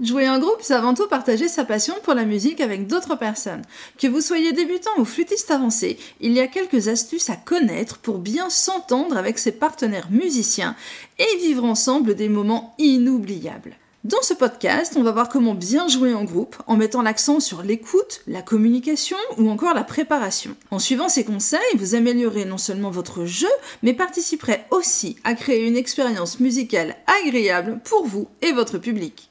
Jouer en groupe, c'est avant tout partager sa passion pour la musique avec d'autres personnes. Que vous soyez débutant ou flûtiste avancé, il y a quelques astuces à connaître pour bien s'entendre avec ses partenaires musiciens et vivre ensemble des moments inoubliables. Dans ce podcast, on va voir comment bien jouer en groupe en mettant l'accent sur l'écoute, la communication ou encore la préparation. En suivant ces conseils, vous améliorez non seulement votre jeu, mais participerez aussi à créer une expérience musicale agréable pour vous et votre public.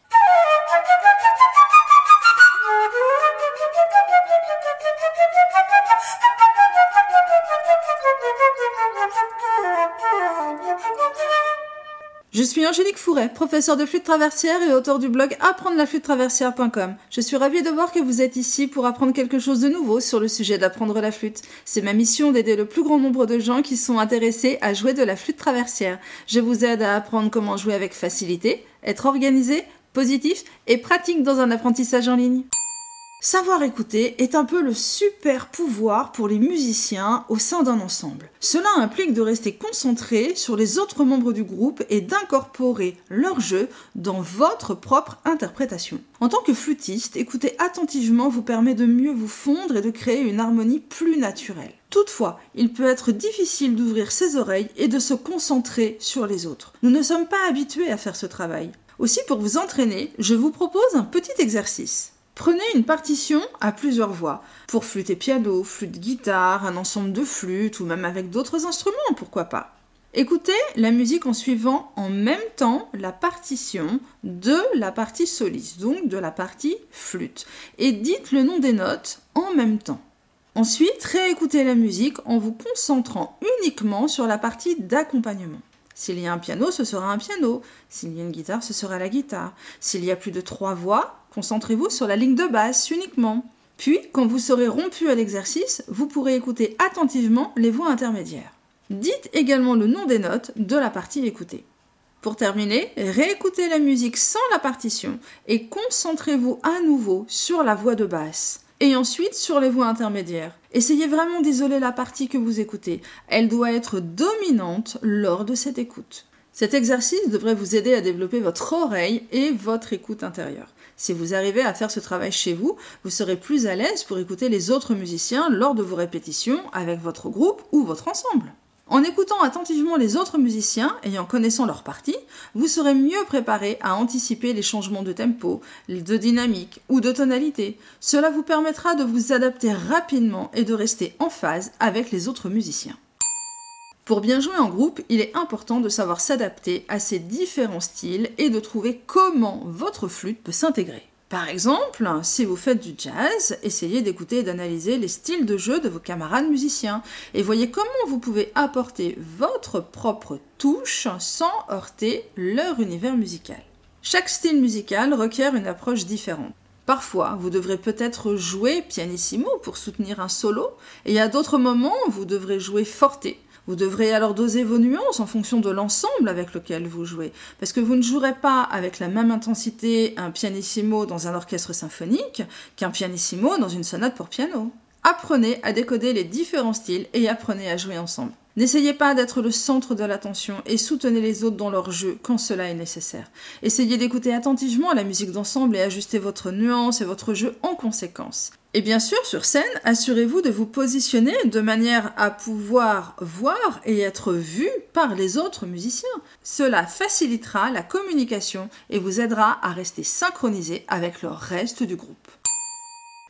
Je suis Angélique Fouret, professeure de flûte traversière et auteur du blog apprendre la flûte traversière.com. Je suis ravie de voir que vous êtes ici pour apprendre quelque chose de nouveau sur le sujet d'apprendre la flûte. C'est ma mission d'aider le plus grand nombre de gens qui sont intéressés à jouer de la flûte traversière. Je vous aide à apprendre comment jouer avec facilité, être organisé, positif et pratique dans un apprentissage en ligne. Savoir écouter est un peu le super pouvoir pour les musiciens au sein d'un ensemble. Cela implique de rester concentré sur les autres membres du groupe et d'incorporer leur jeu dans votre propre interprétation. En tant que flûtiste, écouter attentivement vous permet de mieux vous fondre et de créer une harmonie plus naturelle. Toutefois, il peut être difficile d'ouvrir ses oreilles et de se concentrer sur les autres. Nous ne sommes pas habitués à faire ce travail. Aussi, pour vous entraîner, je vous propose un petit exercice. Prenez une partition à plusieurs voix, pour flûte et piano, flûte guitare, un ensemble de flûtes ou même avec d'autres instruments, pourquoi pas. Écoutez la musique en suivant en même temps la partition de la partie soliste, donc de la partie flûte, et dites le nom des notes en même temps. Ensuite, réécoutez la musique en vous concentrant uniquement sur la partie d'accompagnement. S'il y a un piano, ce sera un piano. S'il y a une guitare, ce sera la guitare. S'il y a plus de trois voix, concentrez-vous sur la ligne de basse uniquement. Puis, quand vous serez rompu à l'exercice, vous pourrez écouter attentivement les voix intermédiaires. Dites également le nom des notes de la partie écoutée. Pour terminer, réécoutez la musique sans la partition et concentrez-vous à nouveau sur la voix de basse et ensuite sur les voix intermédiaires. Essayez vraiment d'isoler la partie que vous écoutez. Elle doit être dominante lors de cette écoute. Cet exercice devrait vous aider à développer votre oreille et votre écoute intérieure. Si vous arrivez à faire ce travail chez vous, vous serez plus à l'aise pour écouter les autres musiciens lors de vos répétitions avec votre groupe ou votre ensemble. En écoutant attentivement les autres musiciens et en connaissant leur partie, vous serez mieux préparé à anticiper les changements de tempo, de dynamique ou de tonalité. Cela vous permettra de vous adapter rapidement et de rester en phase avec les autres musiciens. Pour bien jouer en groupe, il est important de savoir s'adapter à ces différents styles et de trouver comment votre flûte peut s'intégrer. Par exemple, si vous faites du jazz, essayez d'écouter et d'analyser les styles de jeu de vos camarades musiciens et voyez comment vous pouvez apporter votre propre touche sans heurter leur univers musical. Chaque style musical requiert une approche différente. Parfois, vous devrez peut-être jouer pianissimo pour soutenir un solo, et à d'autres moments, vous devrez jouer forte vous devrez alors doser vos nuances en fonction de l'ensemble avec lequel vous jouez, parce que vous ne jouerez pas avec la même intensité un pianissimo dans un orchestre symphonique qu'un pianissimo dans une sonate pour piano. Apprenez à décoder les différents styles et apprenez à jouer ensemble. N'essayez pas d'être le centre de l'attention et soutenez les autres dans leur jeu quand cela est nécessaire. Essayez d'écouter attentivement la musique d'ensemble et ajustez votre nuance et votre jeu en conséquence. Et bien sûr, sur scène, assurez-vous de vous positionner de manière à pouvoir voir et être vu par les autres musiciens. Cela facilitera la communication et vous aidera à rester synchronisé avec le reste du groupe.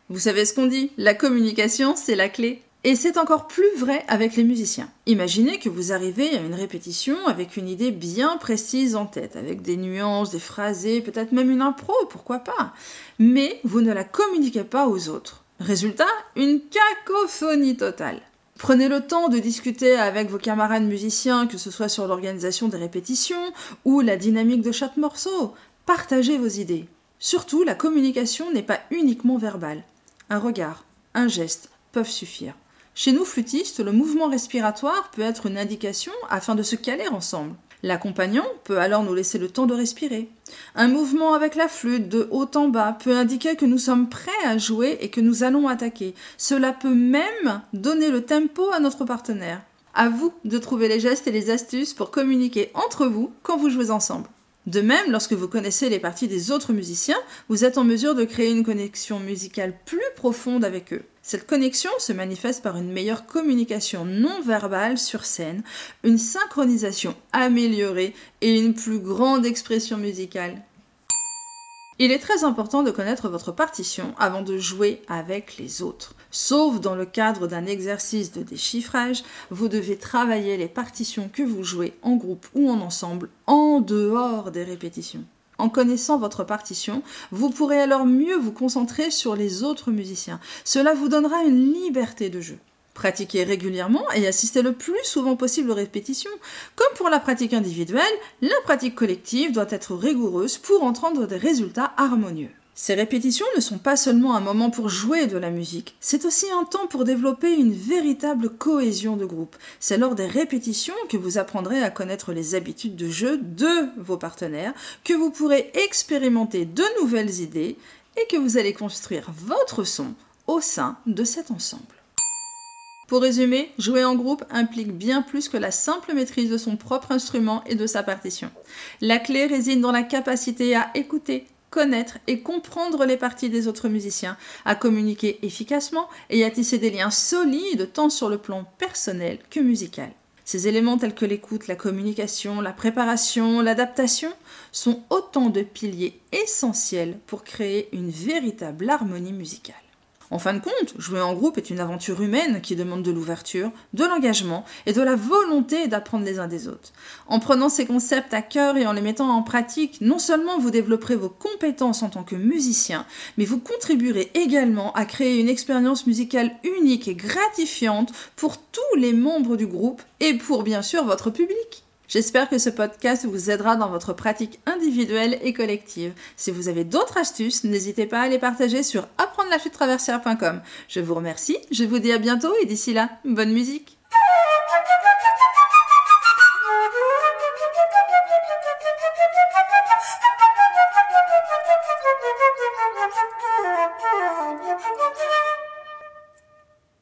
Vous savez ce qu'on dit, la communication, c'est la clé. Et c'est encore plus vrai avec les musiciens. Imaginez que vous arrivez à une répétition avec une idée bien précise en tête, avec des nuances, des phrasés, peut-être même une impro, pourquoi pas. Mais vous ne la communiquez pas aux autres. Résultat, une cacophonie totale. Prenez le temps de discuter avec vos camarades musiciens, que ce soit sur l'organisation des répétitions ou la dynamique de chaque morceau. Partagez vos idées. Surtout, la communication n'est pas uniquement verbale. Un regard, un geste peuvent suffire. Chez nous, flûtistes, le mouvement respiratoire peut être une indication afin de se caler ensemble. L'accompagnant peut alors nous laisser le temps de respirer. Un mouvement avec la flûte de haut en bas peut indiquer que nous sommes prêts à jouer et que nous allons attaquer. Cela peut même donner le tempo à notre partenaire. À vous de trouver les gestes et les astuces pour communiquer entre vous quand vous jouez ensemble. De même, lorsque vous connaissez les parties des autres musiciens, vous êtes en mesure de créer une connexion musicale plus profonde avec eux. Cette connexion se manifeste par une meilleure communication non verbale sur scène, une synchronisation améliorée et une plus grande expression musicale. Il est très important de connaître votre partition avant de jouer avec les autres. Sauf dans le cadre d'un exercice de déchiffrage, vous devez travailler les partitions que vous jouez en groupe ou en ensemble en dehors des répétitions. En connaissant votre partition, vous pourrez alors mieux vous concentrer sur les autres musiciens. Cela vous donnera une liberté de jeu. Pratiquez régulièrement et assistez le plus souvent possible aux répétitions. Comme pour la pratique individuelle, la pratique collective doit être rigoureuse pour entendre des résultats harmonieux. Ces répétitions ne sont pas seulement un moment pour jouer de la musique, c'est aussi un temps pour développer une véritable cohésion de groupe. C'est lors des répétitions que vous apprendrez à connaître les habitudes de jeu de vos partenaires, que vous pourrez expérimenter de nouvelles idées et que vous allez construire votre son au sein de cet ensemble. Pour résumer, jouer en groupe implique bien plus que la simple maîtrise de son propre instrument et de sa partition. La clé réside dans la capacité à écouter, connaître et comprendre les parties des autres musiciens, à communiquer efficacement et à tisser des liens solides tant sur le plan personnel que musical. Ces éléments tels que l'écoute, la communication, la préparation, l'adaptation sont autant de piliers essentiels pour créer une véritable harmonie musicale. En fin de compte, jouer en groupe est une aventure humaine qui demande de l'ouverture, de l'engagement et de la volonté d'apprendre les uns des autres. En prenant ces concepts à cœur et en les mettant en pratique, non seulement vous développerez vos compétences en tant que musicien, mais vous contribuerez également à créer une expérience musicale unique et gratifiante pour tous les membres du groupe et pour bien sûr votre public. J'espère que ce podcast vous aidera dans votre pratique individuelle et collective. Si vous avez d'autres astuces, n'hésitez pas à les partager sur apprendre Je vous remercie, je vous dis à bientôt et d'ici là, bonne musique